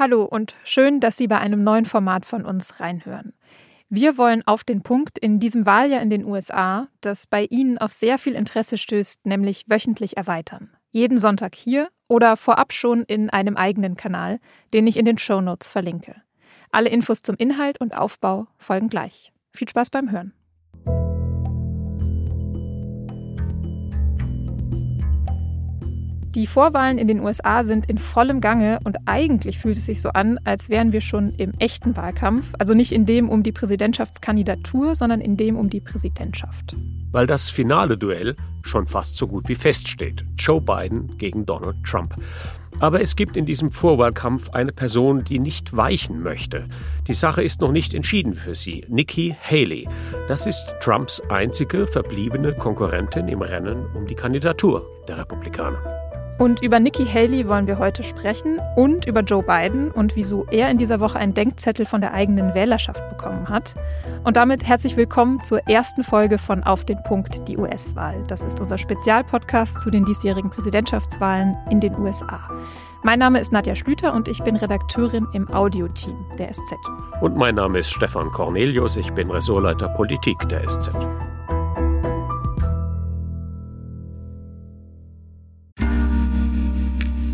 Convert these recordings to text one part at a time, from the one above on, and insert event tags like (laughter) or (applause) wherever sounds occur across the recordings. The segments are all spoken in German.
Hallo und schön, dass Sie bei einem neuen Format von uns reinhören. Wir wollen auf den Punkt in diesem Wahljahr in den USA, das bei Ihnen auf sehr viel Interesse stößt, nämlich wöchentlich erweitern. Jeden Sonntag hier oder vorab schon in einem eigenen Kanal, den ich in den Show Notes verlinke. Alle Infos zum Inhalt und Aufbau folgen gleich. Viel Spaß beim Hören. Die Vorwahlen in den USA sind in vollem Gange und eigentlich fühlt es sich so an, als wären wir schon im echten Wahlkampf, also nicht in dem um die Präsidentschaftskandidatur, sondern in dem um die Präsidentschaft. Weil das finale Duell schon fast so gut wie feststeht. Joe Biden gegen Donald Trump. Aber es gibt in diesem Vorwahlkampf eine Person, die nicht weichen möchte. Die Sache ist noch nicht entschieden für sie. Nikki Haley. Das ist Trumps einzige verbliebene Konkurrentin im Rennen um die Kandidatur der Republikaner. Und über Nikki Haley wollen wir heute sprechen und über Joe Biden und wieso er in dieser Woche einen Denkzettel von der eigenen Wählerschaft bekommen hat. Und damit herzlich willkommen zur ersten Folge von Auf den Punkt die US-Wahl. Das ist unser Spezialpodcast zu den diesjährigen Präsidentschaftswahlen in den USA. Mein Name ist Nadja Schlüter und ich bin Redakteurin im Audioteam der SZ. Und mein Name ist Stefan Cornelius, ich bin Ressortleiter Politik der SZ.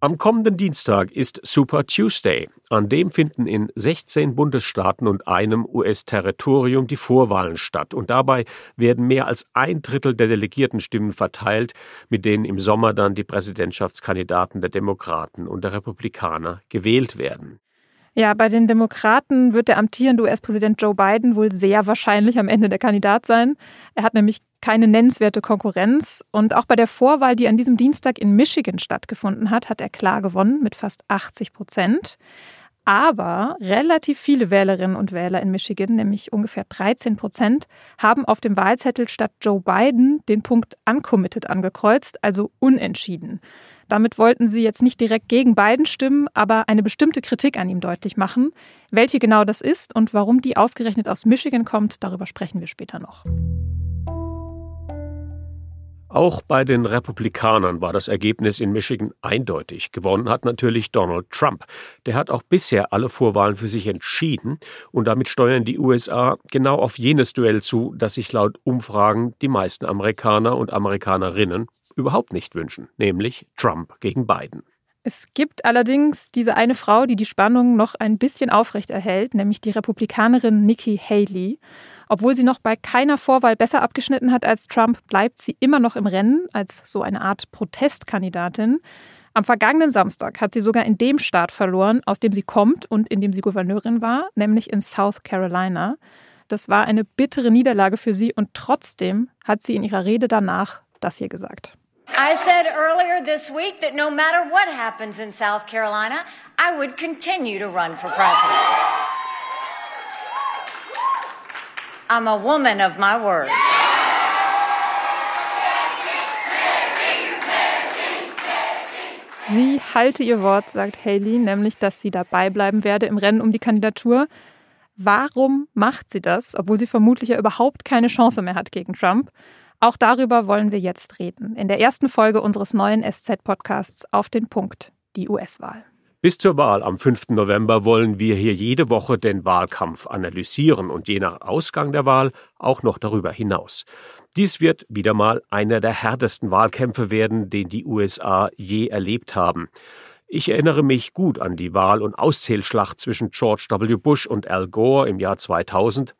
Am kommenden Dienstag ist Super Tuesday. An dem finden in 16 Bundesstaaten und einem US-Territorium die Vorwahlen statt. Und dabei werden mehr als ein Drittel der Delegiertenstimmen verteilt, mit denen im Sommer dann die Präsidentschaftskandidaten der Demokraten und der Republikaner gewählt werden. Ja, bei den Demokraten wird der amtierende US-Präsident Joe Biden wohl sehr wahrscheinlich am Ende der Kandidat sein. Er hat nämlich keine nennenswerte Konkurrenz. Und auch bei der Vorwahl, die an diesem Dienstag in Michigan stattgefunden hat, hat er klar gewonnen mit fast 80 Prozent. Aber relativ viele Wählerinnen und Wähler in Michigan, nämlich ungefähr 13 Prozent, haben auf dem Wahlzettel statt Joe Biden den Punkt uncommitted angekreuzt, also unentschieden. Damit wollten sie jetzt nicht direkt gegen Biden stimmen, aber eine bestimmte Kritik an ihm deutlich machen. Welche genau das ist und warum die ausgerechnet aus Michigan kommt, darüber sprechen wir später noch. Auch bei den Republikanern war das Ergebnis in Michigan eindeutig. Gewonnen hat natürlich Donald Trump. Der hat auch bisher alle Vorwahlen für sich entschieden und damit steuern die USA genau auf jenes Duell zu, das sich laut Umfragen die meisten Amerikaner und Amerikanerinnen überhaupt nicht wünschen, nämlich Trump gegen Biden. Es gibt allerdings diese eine Frau, die die Spannung noch ein bisschen aufrecht erhält, nämlich die Republikanerin Nikki Haley. Obwohl sie noch bei keiner Vorwahl besser abgeschnitten hat als Trump, bleibt sie immer noch im Rennen als so eine Art Protestkandidatin. Am vergangenen Samstag hat sie sogar in dem Staat verloren, aus dem sie kommt und in dem sie Gouverneurin war, nämlich in South Carolina. Das war eine bittere Niederlage für sie und trotzdem hat sie in ihrer Rede danach das hier gesagt. I said earlier this week that no matter what happens in South Carolina, I would continue to run for president. I'm a woman of my word. Sie halte ihr Wort, sagt Haley, nämlich, dass sie dabei bleiben werde im Rennen um die Kandidatur. Warum macht sie das, obwohl sie vermutlich ja überhaupt keine Chance mehr hat gegen Trump? Auch darüber wollen wir jetzt reden. In der ersten Folge unseres neuen SZ-Podcasts auf den Punkt, die US-Wahl. Bis zur Wahl am 5. November wollen wir hier jede Woche den Wahlkampf analysieren und je nach Ausgang der Wahl auch noch darüber hinaus. Dies wird wieder mal einer der härtesten Wahlkämpfe werden, den die USA je erlebt haben. Ich erinnere mich gut an die Wahl- und Auszählschlacht zwischen George W. Bush und Al Gore im Jahr 2000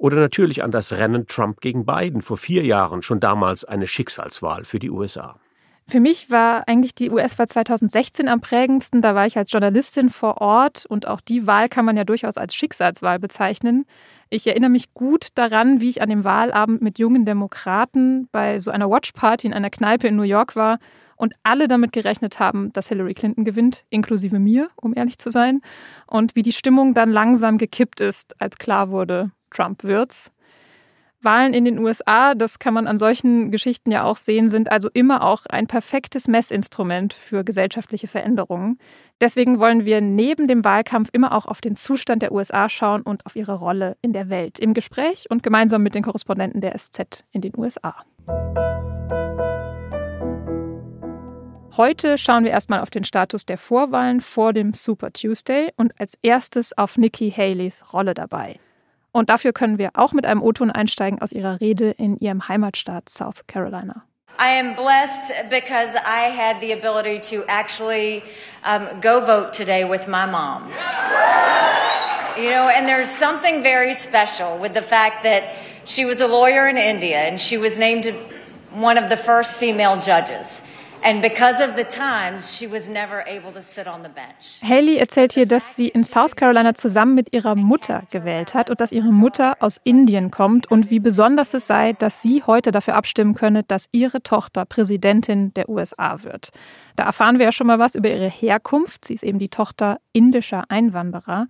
oder natürlich an das Rennen Trump gegen Biden vor vier Jahren, schon damals eine Schicksalswahl für die USA. Für mich war eigentlich die US-Wahl 2016 am prägendsten. Da war ich als Journalistin vor Ort und auch die Wahl kann man ja durchaus als Schicksalswahl bezeichnen. Ich erinnere mich gut daran, wie ich an dem Wahlabend mit jungen Demokraten bei so einer Watchparty in einer Kneipe in New York war und alle damit gerechnet haben, dass Hillary Clinton gewinnt, inklusive mir, um ehrlich zu sein, und wie die Stimmung dann langsam gekippt ist, als klar wurde, Trump wird's. Wahlen in den USA, das kann man an solchen Geschichten ja auch sehen, sind also immer auch ein perfektes Messinstrument für gesellschaftliche Veränderungen. Deswegen wollen wir neben dem Wahlkampf immer auch auf den Zustand der USA schauen und auf ihre Rolle in der Welt im Gespräch und gemeinsam mit den Korrespondenten der SZ in den USA. Heute schauen wir erstmal auf den Status der Vorwahlen vor dem Super Tuesday und als erstes auf Nikki Haleys Rolle dabei. Und dafür können wir auch mit einem O-Ton einsteigen aus ihrer Rede in ihrem Heimatstaat South Carolina. I am blessed because I had the ability to actually um, go vote today with my mom. You know, and there's something very special with the fact that she was a lawyer in India and she was named one of the first female judges. Haley erzählt hier, dass sie in South Carolina zusammen mit ihrer Mutter gewählt hat und dass ihre Mutter aus Indien kommt und wie besonders es sei, dass sie heute dafür abstimmen könne, dass ihre Tochter Präsidentin der USA wird. Da erfahren wir ja schon mal was über ihre Herkunft. Sie ist eben die Tochter indischer Einwanderer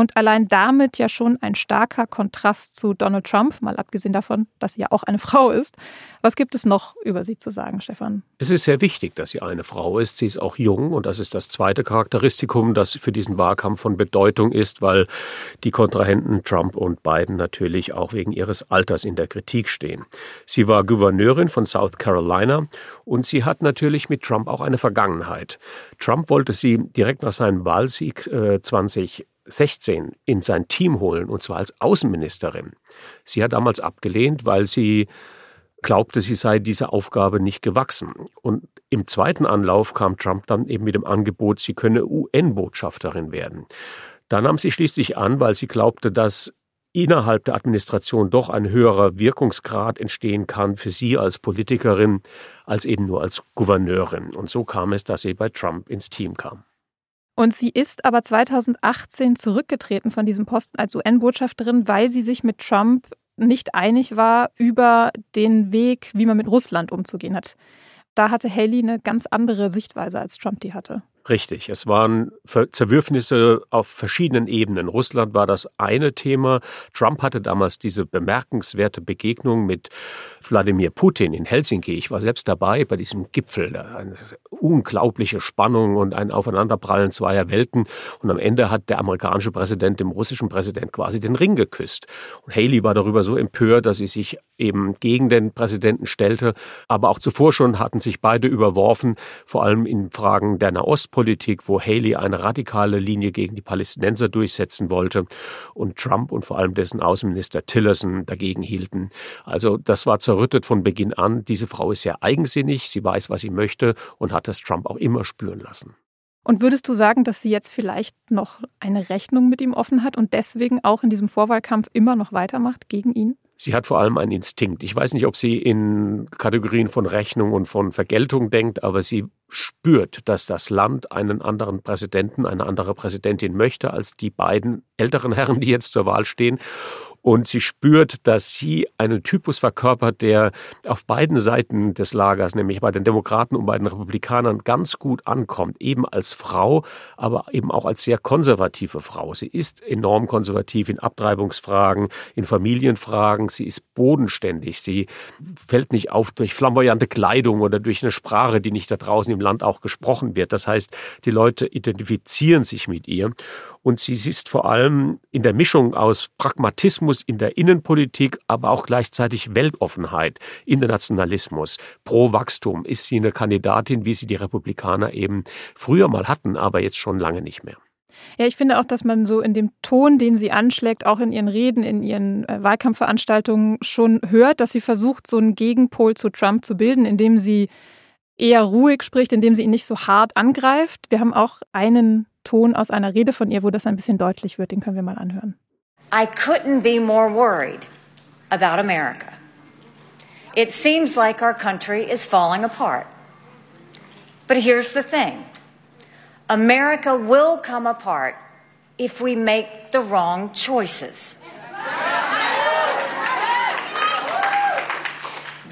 und allein damit ja schon ein starker Kontrast zu Donald Trump, mal abgesehen davon, dass sie ja auch eine (laughs) Frau ist. Was gibt es noch über sie zu sagen, Stefan? Es ist sehr wichtig, dass sie eine Frau ist. Sie ist auch jung und das ist das zweite Charakteristikum, das für diesen Wahlkampf von Bedeutung ist, weil die Kontrahenten Trump und Biden natürlich auch wegen ihres Alters in der Kritik stehen. Sie war Gouverneurin von South Carolina und sie hat natürlich mit Trump auch eine Vergangenheit. Trump wollte sie direkt nach seinem Wahlsieg äh, 20 16 in sein Team holen, und zwar als Außenministerin. Sie hat damals abgelehnt, weil sie glaubte, sie sei dieser Aufgabe nicht gewachsen. Und im zweiten Anlauf kam Trump dann eben mit dem Angebot, sie könne UN-Botschafterin werden. Da nahm sie schließlich an, weil sie glaubte, dass innerhalb der Administration doch ein höherer Wirkungsgrad entstehen kann für sie als Politikerin als eben nur als Gouverneurin. Und so kam es, dass sie bei Trump ins Team kam. Und sie ist aber 2018 zurückgetreten von diesem Posten als UN-Botschafterin, weil sie sich mit Trump nicht einig war über den Weg, wie man mit Russland umzugehen hat. Da hatte Haley eine ganz andere Sichtweise, als Trump die hatte. Richtig, es waren Zerwürfnisse auf verschiedenen Ebenen. Russland war das eine Thema. Trump hatte damals diese bemerkenswerte Begegnung mit Wladimir Putin in Helsinki. Ich war selbst dabei bei diesem Gipfel. Eine unglaubliche Spannung und ein Aufeinanderprallen zweier Welten. Und am Ende hat der amerikanische Präsident dem russischen Präsident quasi den Ring geküsst. Und Haley war darüber so empört, dass sie sich eben gegen den Präsidenten stellte. Aber auch zuvor schon hatten sich beide überworfen, vor allem in Fragen der Nahost Ostpolitik, wo Haley eine radikale Linie gegen die Palästinenser durchsetzen wollte und Trump und vor allem dessen Außenminister Tillerson dagegen hielten. Also das war zerrüttet von Beginn an. Diese Frau ist sehr eigensinnig, sie weiß, was sie möchte und hat das Trump auch immer spüren lassen. Und würdest du sagen, dass sie jetzt vielleicht noch eine Rechnung mit ihm offen hat und deswegen auch in diesem Vorwahlkampf immer noch weitermacht gegen ihn? Sie hat vor allem einen Instinkt. Ich weiß nicht, ob sie in Kategorien von Rechnung und von Vergeltung denkt, aber sie spürt, dass das Land einen anderen Präsidenten, eine andere Präsidentin möchte als die beiden älteren (laughs) Herren, die jetzt zur Wahl stehen. Und sie spürt, dass sie einen Typus verkörpert, der auf beiden Seiten des Lagers, nämlich bei den Demokraten und bei den Republikanern, ganz gut ankommt. Eben als Frau, aber eben auch als sehr konservative Frau. Sie ist enorm konservativ in Abtreibungsfragen, in Familienfragen. Sie ist bodenständig. Sie fällt nicht auf durch flamboyante Kleidung oder durch eine Sprache, die nicht da draußen im Land auch gesprochen wird. Das heißt, die Leute identifizieren sich mit ihr. Und sie ist vor allem in der Mischung aus Pragmatismus in der Innenpolitik, aber auch gleichzeitig Weltoffenheit, Internationalismus, pro Wachstum ist sie eine Kandidatin, wie sie die Republikaner eben früher mal hatten, aber jetzt schon lange nicht mehr. Ja, ich finde auch, dass man so in dem Ton, den sie anschlägt, auch in ihren Reden, in ihren äh, Wahlkampfveranstaltungen schon hört, dass sie versucht, so einen Gegenpol zu Trump zu bilden, indem sie eher ruhig spricht, indem sie ihn nicht so hart angreift. Wir haben auch einen Ton aus einer Rede von ihr, wo das ein bisschen deutlich wird. Den können wir mal anhören. I couldn't be more worried about America. It seems like our country is falling apart. But here's the thing America will come apart if we make the wrong choices.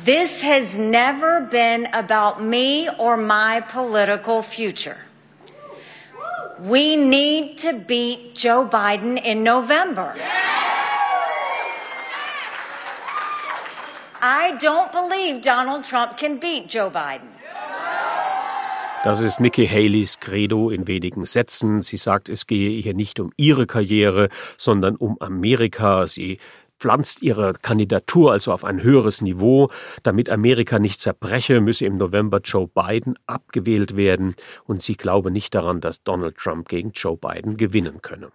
This has never been about me or my political future. We need to beat Joe Biden in November. I don't believe Donald Trump can beat Joe Biden. Das ist Nikki Haleys Credo in wenigen Sätzen. Sie sagt, es gehe hier nicht um ihre Karriere, sondern um Amerika. Sie pflanzt ihre Kandidatur also auf ein höheres Niveau. Damit Amerika nicht zerbreche, müsse im November Joe Biden abgewählt werden. Und sie glaube nicht daran, dass Donald Trump gegen Joe Biden gewinnen könne.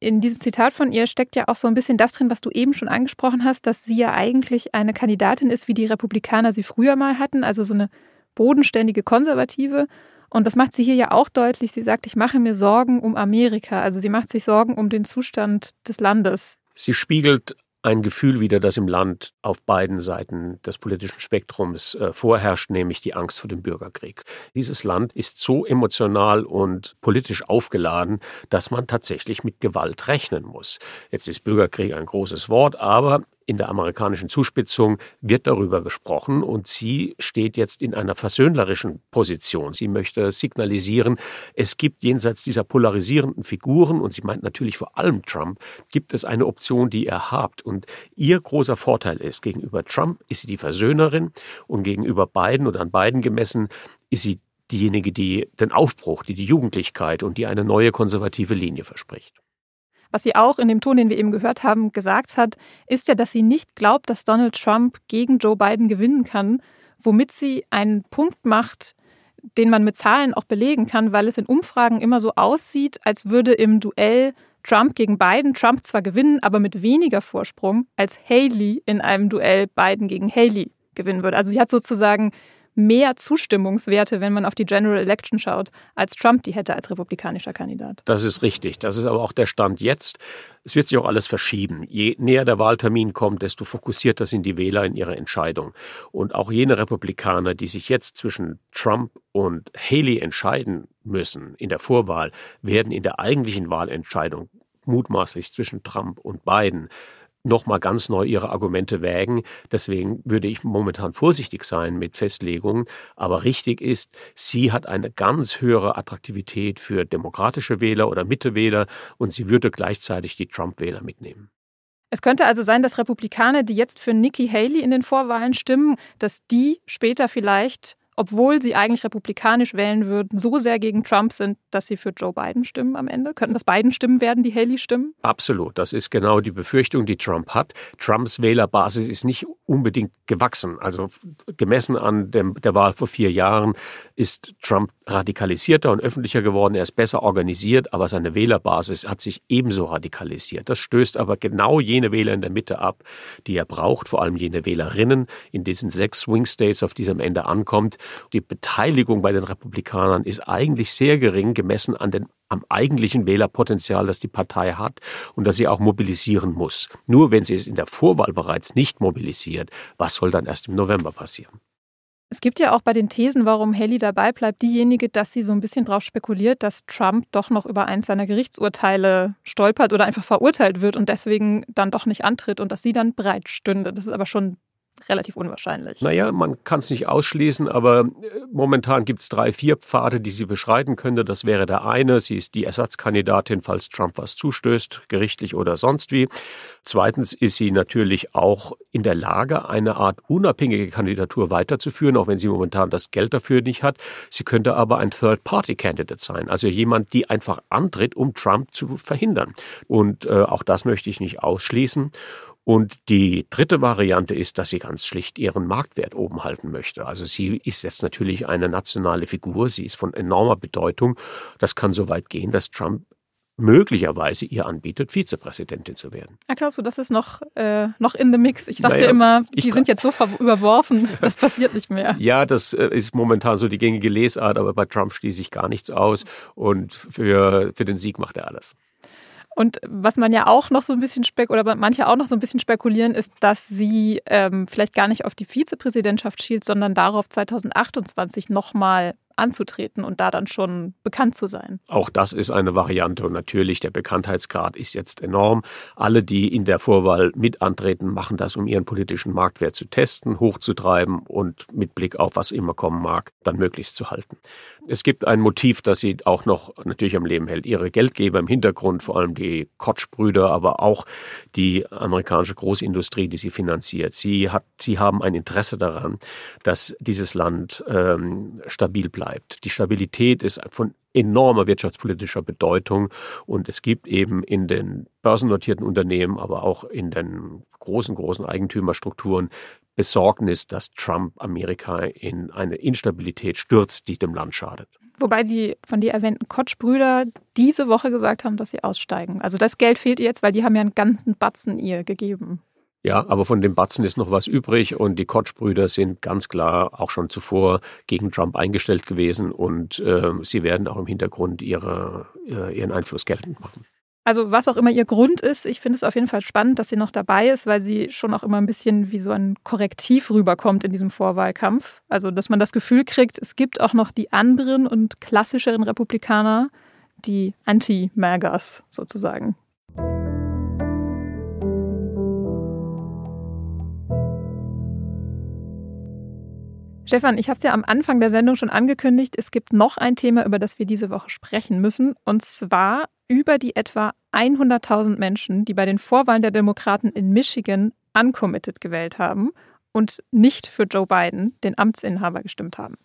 In diesem Zitat von ihr steckt ja auch so ein bisschen das drin, was du eben schon angesprochen hast, dass sie ja eigentlich eine Kandidatin ist, wie die Republikaner sie früher mal hatten, also so eine bodenständige Konservative. Und das macht sie hier ja auch deutlich. Sie sagt, ich mache mir Sorgen um Amerika. Also sie macht sich Sorgen um den Zustand des Landes. Sie spiegelt ein Gefühl wieder, das im Land auf beiden Seiten des politischen Spektrums äh, vorherrscht, nämlich die Angst vor dem Bürgerkrieg. Dieses Land ist so emotional und politisch aufgeladen, dass man tatsächlich mit Gewalt rechnen muss. Jetzt ist Bürgerkrieg ein großes Wort, aber in der amerikanischen Zuspitzung wird darüber gesprochen und sie steht jetzt in einer versöhnlerischen Position. Sie möchte signalisieren, es gibt jenseits dieser polarisierenden Figuren, und sie meint natürlich vor allem Trump, gibt es eine Option, die er habt. Und ihr großer Vorteil ist, gegenüber Trump ist sie die Versöhnerin und gegenüber Biden oder an beiden gemessen ist sie diejenige, die den Aufbruch, die die Jugendlichkeit und die eine neue konservative Linie verspricht. Was sie auch in dem Ton, den wir eben gehört haben, gesagt hat, ist ja, dass sie nicht glaubt, dass Donald Trump gegen Joe Biden gewinnen kann, womit sie einen Punkt macht, den man mit Zahlen auch belegen kann, weil es in Umfragen immer so aussieht, als würde im Duell Trump gegen Biden Trump zwar gewinnen, aber mit weniger Vorsprung als Haley in einem Duell Biden gegen Haley gewinnen würde. Also sie hat sozusagen mehr Zustimmungswerte, wenn man auf die General Election schaut, als Trump die hätte als republikanischer Kandidat. Das ist richtig. Das ist aber auch der Stand jetzt. Es wird sich auch alles verschieben. Je näher der Wahltermin kommt, desto fokussierter sind die Wähler in ihrer Entscheidung. Und auch jene Republikaner, die sich jetzt zwischen Trump und Haley entscheiden müssen in der Vorwahl, werden in der eigentlichen Wahlentscheidung mutmaßlich zwischen Trump und Biden nochmal ganz neu ihre Argumente wägen. Deswegen würde ich momentan vorsichtig sein mit Festlegungen. Aber richtig ist, sie hat eine ganz höhere Attraktivität für demokratische Wähler oder Mittewähler und sie würde gleichzeitig die Trump-Wähler mitnehmen. Es könnte also sein, dass Republikaner, die jetzt für Nikki Haley in den Vorwahlen stimmen, dass die später vielleicht obwohl sie eigentlich republikanisch wählen würden, so sehr gegen Trump sind, dass sie für Joe Biden stimmen am Ende? Könnten das Biden Stimmen werden, die Haley stimmen? Absolut. Das ist genau die Befürchtung, die Trump hat. Trumps Wählerbasis ist nicht unbedingt gewachsen. Also gemessen an dem, der Wahl vor vier Jahren ist Trump radikalisierter und öffentlicher geworden. Er ist besser organisiert, aber seine Wählerbasis hat sich ebenso radikalisiert. Das stößt aber genau jene Wähler in der Mitte ab, die er braucht, vor allem jene Wählerinnen in diesen sechs Swing States, auf die es am Ende ankommt. Die Beteiligung bei den Republikanern ist eigentlich sehr gering gemessen an den am eigentlichen Wählerpotenzial, das die Partei hat und das sie auch mobilisieren muss. Nur wenn sie es in der Vorwahl bereits nicht mobilisiert, was soll dann erst im November passieren? Es gibt ja auch bei den Thesen, warum Haley dabei bleibt, diejenige, dass sie so ein bisschen darauf spekuliert, dass Trump doch noch über eins seiner Gerichtsurteile stolpert oder einfach verurteilt wird und deswegen dann doch nicht antritt und dass sie dann bereit stünde. Das ist aber schon relativ unwahrscheinlich. Naja, man kann es nicht ausschließen, aber äh, momentan gibt es drei, vier Pfade, die sie beschreiten könnte. Das wäre der eine. Sie ist die Ersatzkandidatin, falls Trump was zustößt, gerichtlich oder sonst wie. Zweitens ist sie natürlich auch in der Lage, eine Art unabhängige Kandidatur weiterzuführen, auch wenn sie momentan das Geld dafür nicht hat. Sie könnte aber ein Third-Party-Candidate sein, also jemand, die einfach antritt, um Trump zu verhindern. Und äh, auch das möchte ich nicht ausschließen. Und die dritte Variante ist, dass sie ganz schlicht ihren Marktwert oben halten möchte. Also sie ist jetzt natürlich eine nationale Figur, sie ist von enormer Bedeutung. Das kann so weit gehen, dass Trump möglicherweise ihr anbietet, Vizepräsidentin zu werden. Ja, glaubst du, das ist noch, äh, noch in the mix? Ich dachte naja, immer, die sind jetzt so überworfen, (laughs) das passiert nicht mehr. Ja, das äh, ist momentan so die gängige Lesart, aber bei Trump schließe ich gar nichts aus und für, für den Sieg macht er alles. Und was man ja auch noch so ein bisschen spek oder manche auch noch so ein bisschen spekulieren, ist, dass sie ähm, vielleicht gar nicht auf die Vizepräsidentschaft schielt, sondern darauf 2028 nochmal anzutreten und da dann schon bekannt zu sein. Auch das ist eine Variante und natürlich der Bekanntheitsgrad ist jetzt enorm. Alle, die in der Vorwahl mit antreten, machen das, um ihren politischen Marktwert zu testen, hochzutreiben und mit Blick auf was immer kommen mag, dann möglichst zu halten. Es gibt ein Motiv, das sie auch noch natürlich am Leben hält. Ihre Geldgeber im Hintergrund, vor allem die Koch-Brüder, aber auch die amerikanische Großindustrie, die sie finanziert. Sie, hat, sie haben ein Interesse daran, dass dieses Land ähm, stabil bleibt. Die Stabilität ist von enormer wirtschaftspolitischer Bedeutung und es gibt eben in den börsennotierten Unternehmen, aber auch in den großen, großen Eigentümerstrukturen Besorgnis, dass Trump Amerika in eine Instabilität stürzt, die dem Land schadet. Wobei die von dir erwähnten Koch-Brüder diese Woche gesagt haben, dass sie aussteigen. Also das Geld fehlt jetzt, weil die haben ja einen ganzen Batzen ihr gegeben. Ja, aber von dem Batzen ist noch was übrig und die Koch-Brüder sind ganz klar auch schon zuvor gegen Trump eingestellt gewesen und äh, sie werden auch im Hintergrund ihre, äh, ihren Einfluss geltend machen. Also was auch immer ihr Grund ist, ich finde es auf jeden Fall spannend, dass sie noch dabei ist, weil sie schon auch immer ein bisschen wie so ein Korrektiv rüberkommt in diesem Vorwahlkampf. Also dass man das Gefühl kriegt, es gibt auch noch die anderen und klassischeren Republikaner, die Anti-Magas sozusagen. Stefan, ich habe es ja am Anfang der Sendung schon angekündigt, es gibt noch ein Thema, über das wir diese Woche sprechen müssen, und zwar über die etwa 100.000 Menschen, die bei den Vorwahlen der Demokraten in Michigan uncommitted gewählt haben und nicht für Joe Biden, den Amtsinhaber, gestimmt haben.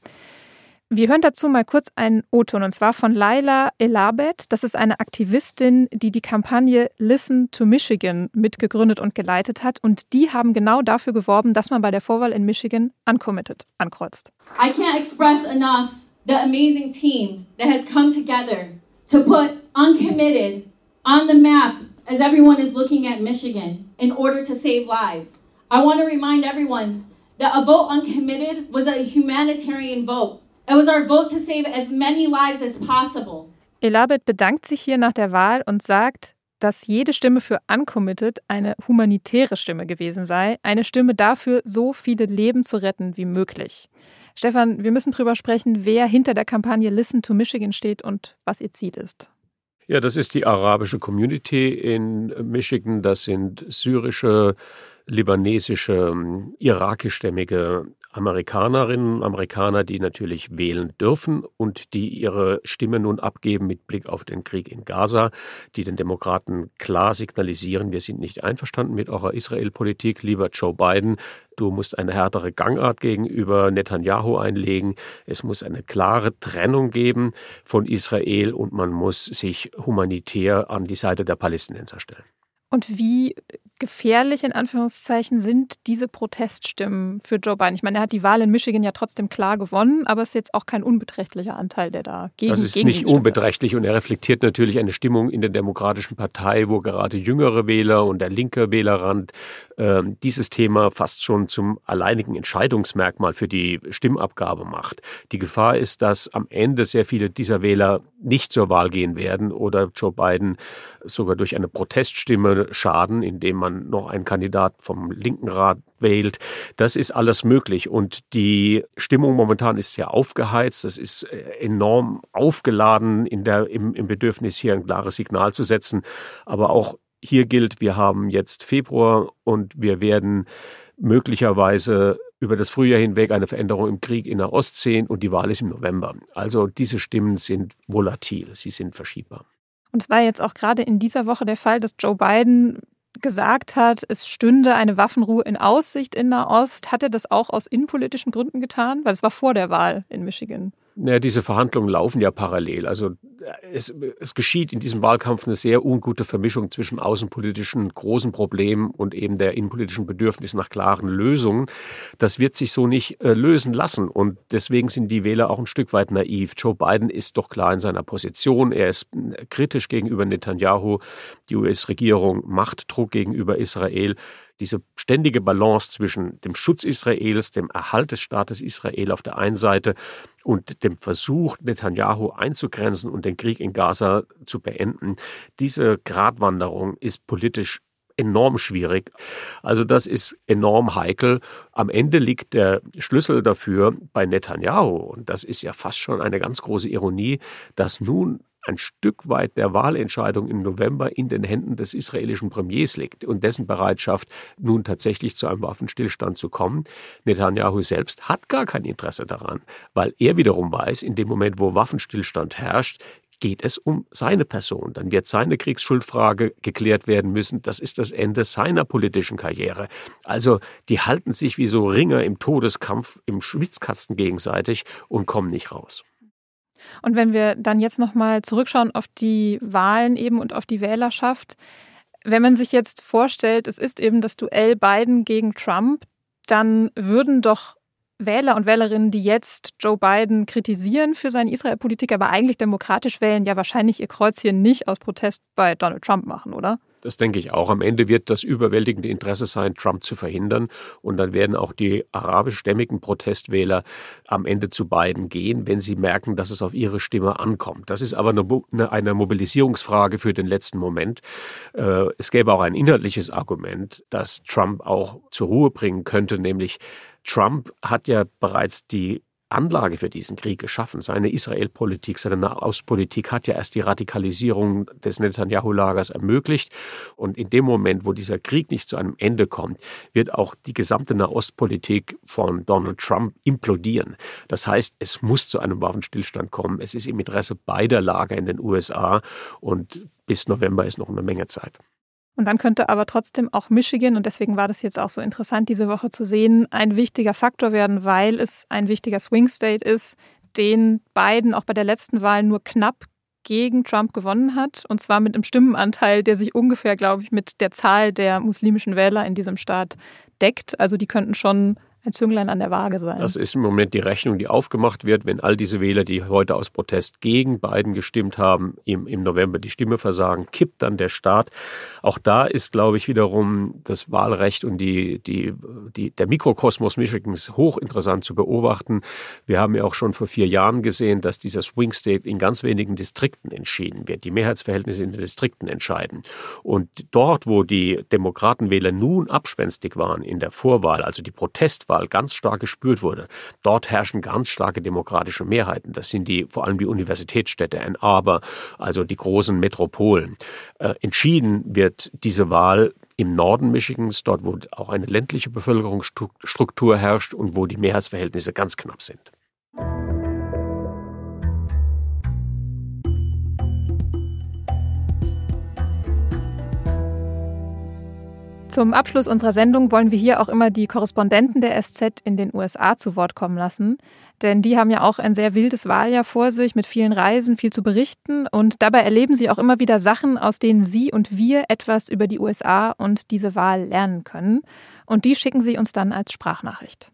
Wir hören dazu mal kurz einen O-Ton und zwar von Laila Elabet. Das ist eine Aktivistin, die die Kampagne Listen to Michigan mitgegründet und geleitet hat. Und die haben genau dafür geworben, dass man bei der Vorwahl in Michigan uncommitted ankreuzt. I can't express enough the amazing team that has come together to put uncommitted on the map as everyone is looking at Michigan in order to save lives. I want to remind everyone that a vote uncommitted was a humanitarian vote. It was our vote to save as many lives as possible. Elabeth bedankt sich hier nach der Wahl und sagt, dass jede Stimme für Uncommitted eine humanitäre Stimme gewesen sei, eine Stimme dafür, so viele Leben zu retten wie möglich. Stefan, wir müssen darüber sprechen, wer hinter der Kampagne Listen to Michigan steht und was ihr Ziel ist. Ja, das ist die arabische Community in Michigan. Das sind syrische, libanesische, irakischstämmige Amerikanerinnen und Amerikaner, die natürlich wählen dürfen und die ihre Stimme nun abgeben mit Blick auf den Krieg in Gaza, die den Demokraten klar signalisieren, wir sind nicht einverstanden mit eurer Israel-Politik, lieber Joe Biden, du musst eine härtere Gangart gegenüber Netanyahu einlegen, es muss eine klare Trennung geben von Israel und man muss sich humanitär an die Seite der Palästinenser stellen. Und wie gefährlich in Anführungszeichen sind diese Proteststimmen für Joe Biden? Ich meine, er hat die Wahl in Michigan ja trotzdem klar gewonnen, aber es ist jetzt auch kein unbeträchtlicher Anteil, der da gegen Das ist gegen nicht unbeträchtlich und er reflektiert natürlich eine Stimmung in der Demokratischen Partei, wo gerade jüngere Wähler und der linke Wählerrand äh, dieses Thema fast schon zum alleinigen Entscheidungsmerkmal für die Stimmabgabe macht. Die Gefahr ist, dass am Ende sehr viele dieser Wähler nicht zur Wahl gehen werden oder Joe Biden sogar durch eine Proteststimme schaden, indem man noch einen Kandidat vom linken Rat wählt. Das ist alles möglich. Und die Stimmung momentan ist sehr aufgeheizt. Es ist äh, enorm aufgeladen in der, im, im Bedürfnis, hier ein klares Signal zu setzen. Aber auch hier gilt, wir haben jetzt Februar und wir werden möglicherweise über das Frühjahr hinweg eine Veränderung im Krieg in der Ost sehen und die Wahl ist im November. Also diese Stimmen sind volatil, sie sind verschiebbar. Und es war jetzt auch gerade in dieser Woche der Fall, dass Joe Biden gesagt hat, es stünde eine Waffenruhe in Aussicht in Nahost. Hat er das auch aus innenpolitischen Gründen getan? Weil es war vor der Wahl in Michigan. Naja, diese Verhandlungen laufen ja parallel. Also es, es geschieht in diesem Wahlkampf eine sehr ungute Vermischung zwischen außenpolitischen großen Problemen und eben der innenpolitischen Bedürfnis nach klaren Lösungen. Das wird sich so nicht äh, lösen lassen. Und deswegen sind die Wähler auch ein Stück weit naiv. Joe Biden ist doch klar in seiner Position. Er ist äh, kritisch gegenüber Netanyahu. Die US-Regierung macht Druck gegenüber Israel diese ständige Balance zwischen dem Schutz Israels, dem Erhalt des Staates Israel auf der einen Seite und dem Versuch, Netanyahu einzugrenzen und den Krieg in Gaza zu beenden, diese Gratwanderung ist politisch enorm schwierig. Also das ist enorm heikel. Am Ende liegt der Schlüssel dafür bei Netanyahu. Und das ist ja fast schon eine ganz große Ironie, dass nun ein Stück weit der Wahlentscheidung im November in den Händen des israelischen Premiers liegt und dessen Bereitschaft, nun tatsächlich zu einem Waffenstillstand zu kommen. Netanyahu selbst hat gar kein Interesse daran, weil er wiederum weiß, in dem Moment, wo Waffenstillstand herrscht, geht es um seine Person. Dann wird seine Kriegsschuldfrage geklärt werden müssen. Das ist das Ende seiner politischen Karriere. Also die halten sich wie so Ringer im Todeskampf im Schwitzkasten gegenseitig und kommen nicht raus. Und wenn wir dann jetzt nochmal zurückschauen auf die Wahlen eben und auf die Wählerschaft, wenn man sich jetzt vorstellt, es ist eben das Duell Biden gegen Trump, dann würden doch Wähler und Wählerinnen, die jetzt Joe Biden kritisieren für seine Israel-Politik, aber eigentlich demokratisch wählen, ja wahrscheinlich ihr Kreuzchen nicht aus Protest bei Donald Trump machen, oder? Das denke ich auch. Am Ende wird das überwältigende Interesse sein, Trump zu verhindern. Und dann werden auch die arabischstämmigen Protestwähler am Ende zu beiden gehen, wenn sie merken, dass es auf ihre Stimme ankommt. Das ist aber eine, Mobilisierungsfrage für den letzten Moment. Äh, es gäbe auch ein inhaltliches Argument, das Trump auch zur Ruhe bringen könnte, nämlich Trump hat ja bereits die Anlage für diesen Krieg geschaffen. Seine Israel-Politik, seine Nahostpolitik hat ja erst die Radikalisierung des Netanyahu-Lagers ermöglicht. Und in dem Moment, wo dieser Krieg nicht zu einem Ende kommt, wird auch die gesamte Nahostpolitik von Donald Trump implodieren. Das heißt, es muss zu einem Waffenstillstand kommen. Es ist im Interesse beider Lager in den USA und bis November ist noch eine Menge Zeit. Und dann könnte aber trotzdem auch Michigan, und deswegen war das jetzt auch so interessant, diese Woche zu sehen, ein wichtiger Faktor werden, weil es ein wichtiger Swing State ist, den Biden auch bei der letzten Wahl nur knapp gegen Trump gewonnen hat. Und zwar mit einem Stimmenanteil, der sich ungefähr, glaube ich, mit der Zahl der muslimischen Wähler in diesem Staat deckt. Also die könnten schon ein Zünglein an der Waage sein. Das ist im Moment die Rechnung, die aufgemacht wird, wenn all diese Wähler, die heute aus Protest gegen Biden gestimmt haben, im, im November die Stimme versagen, kippt dann der Staat. Auch da ist, glaube ich, wiederum das Wahlrecht und die, die, die, der Mikrokosmos Michigans hochinteressant zu beobachten. Wir haben ja auch schon vor vier Jahren gesehen, dass dieser Swing State in ganz wenigen Distrikten entschieden wird. Die Mehrheitsverhältnisse in den Distrikten entscheiden. Und dort, wo die Demokratenwähler nun abspenstig waren in der Vorwahl, also die Protestwahl, Wahl ganz stark gespürt wurde. Dort herrschen ganz starke demokratische Mehrheiten. Das sind die vor allem die Universitätsstädte, Ann Arbor, also die großen Metropolen. Äh, entschieden wird diese Wahl im Norden Michigans, dort wo auch eine ländliche Bevölkerungsstruktur herrscht und wo die Mehrheitsverhältnisse ganz knapp sind. Zum Abschluss unserer Sendung wollen wir hier auch immer die Korrespondenten der SZ in den USA zu Wort kommen lassen. Denn die haben ja auch ein sehr wildes Wahljahr vor sich mit vielen Reisen, viel zu berichten. Und dabei erleben sie auch immer wieder Sachen, aus denen sie und wir etwas über die USA und diese Wahl lernen können. Und die schicken sie uns dann als Sprachnachricht.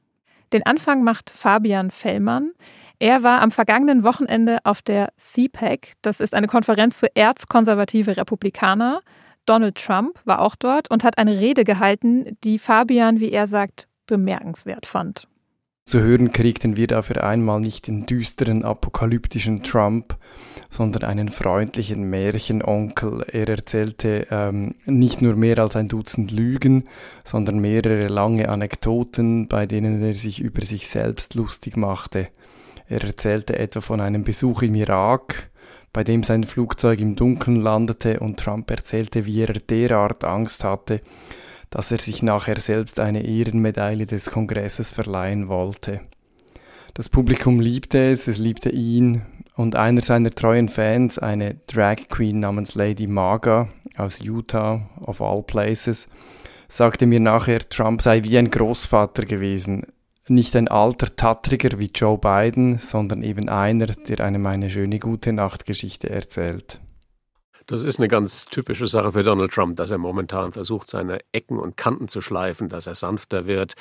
Den Anfang macht Fabian Fellmann. Er war am vergangenen Wochenende auf der CPAC. Das ist eine Konferenz für erzkonservative Republikaner. Donald Trump war auch dort und hat eine Rede gehalten, die Fabian, wie er sagt, bemerkenswert fand. Zu hören kriegten wir dafür einmal nicht den düsteren, apokalyptischen Trump, sondern einen freundlichen Märchenonkel. Er erzählte ähm, nicht nur mehr als ein Dutzend Lügen, sondern mehrere lange Anekdoten, bei denen er sich über sich selbst lustig machte. Er erzählte etwa von einem Besuch im Irak, bei dem sein Flugzeug im Dunkeln landete und Trump erzählte, wie er derart Angst hatte, dass er sich nachher selbst eine Ehrenmedaille des Kongresses verleihen wollte. Das Publikum liebte es, es liebte ihn und einer seiner treuen Fans, eine Drag Queen namens Lady Maga aus Utah, of all places, sagte mir nachher, Trump sei wie ein Großvater gewesen nicht ein alter Tattriger wie Joe Biden, sondern eben einer, der einem eine schöne gute Nachtgeschichte erzählt. Das ist eine ganz typische Sache für Donald Trump, dass er momentan versucht, seine Ecken und Kanten zu schleifen, dass er sanfter wird.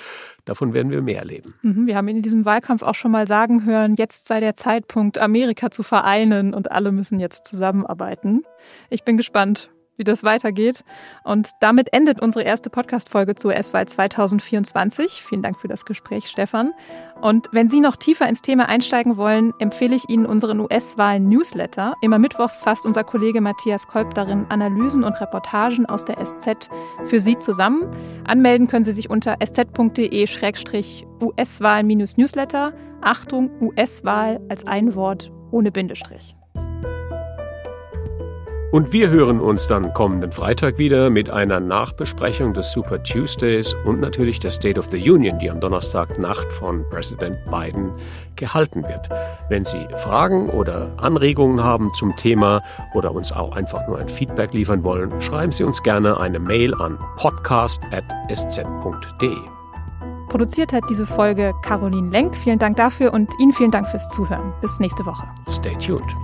Davon werden wir mehr erleben. Mhm, wir haben ihn in diesem Wahlkampf auch schon mal sagen hören, jetzt sei der Zeitpunkt, Amerika zu vereinen und alle müssen jetzt zusammenarbeiten. Ich bin gespannt, wie das weitergeht. Und damit endet unsere erste Podcast-Folge zur US-Wahl 2024. Vielen Dank für das Gespräch, Stefan. Und wenn Sie noch tiefer ins Thema einsteigen wollen, empfehle ich Ihnen unseren US-Wahlen-Newsletter. Immer mittwochs fasst unser Kollege Matthias Kolb darin Analysen und Reportagen aus der SZ für Sie zusammen. Anmelden können Sie sich unter sz.de-us-wahl-newsletter. Achtung, US-Wahl als ein Wort ohne Bindestrich. Und wir hören uns dann kommenden Freitag wieder mit einer Nachbesprechung des Super Tuesdays und natürlich der State of the Union, die am Donnerstagnacht von Präsident Biden gehalten wird. Wenn Sie Fragen oder Anregungen haben zum Thema oder uns auch einfach nur ein Feedback liefern wollen, schreiben Sie uns gerne eine Mail an podcast.sz.de. Produziert hat diese Folge Caroline Lenk. Vielen Dank dafür und Ihnen vielen Dank fürs Zuhören. Bis nächste Woche. Stay tuned.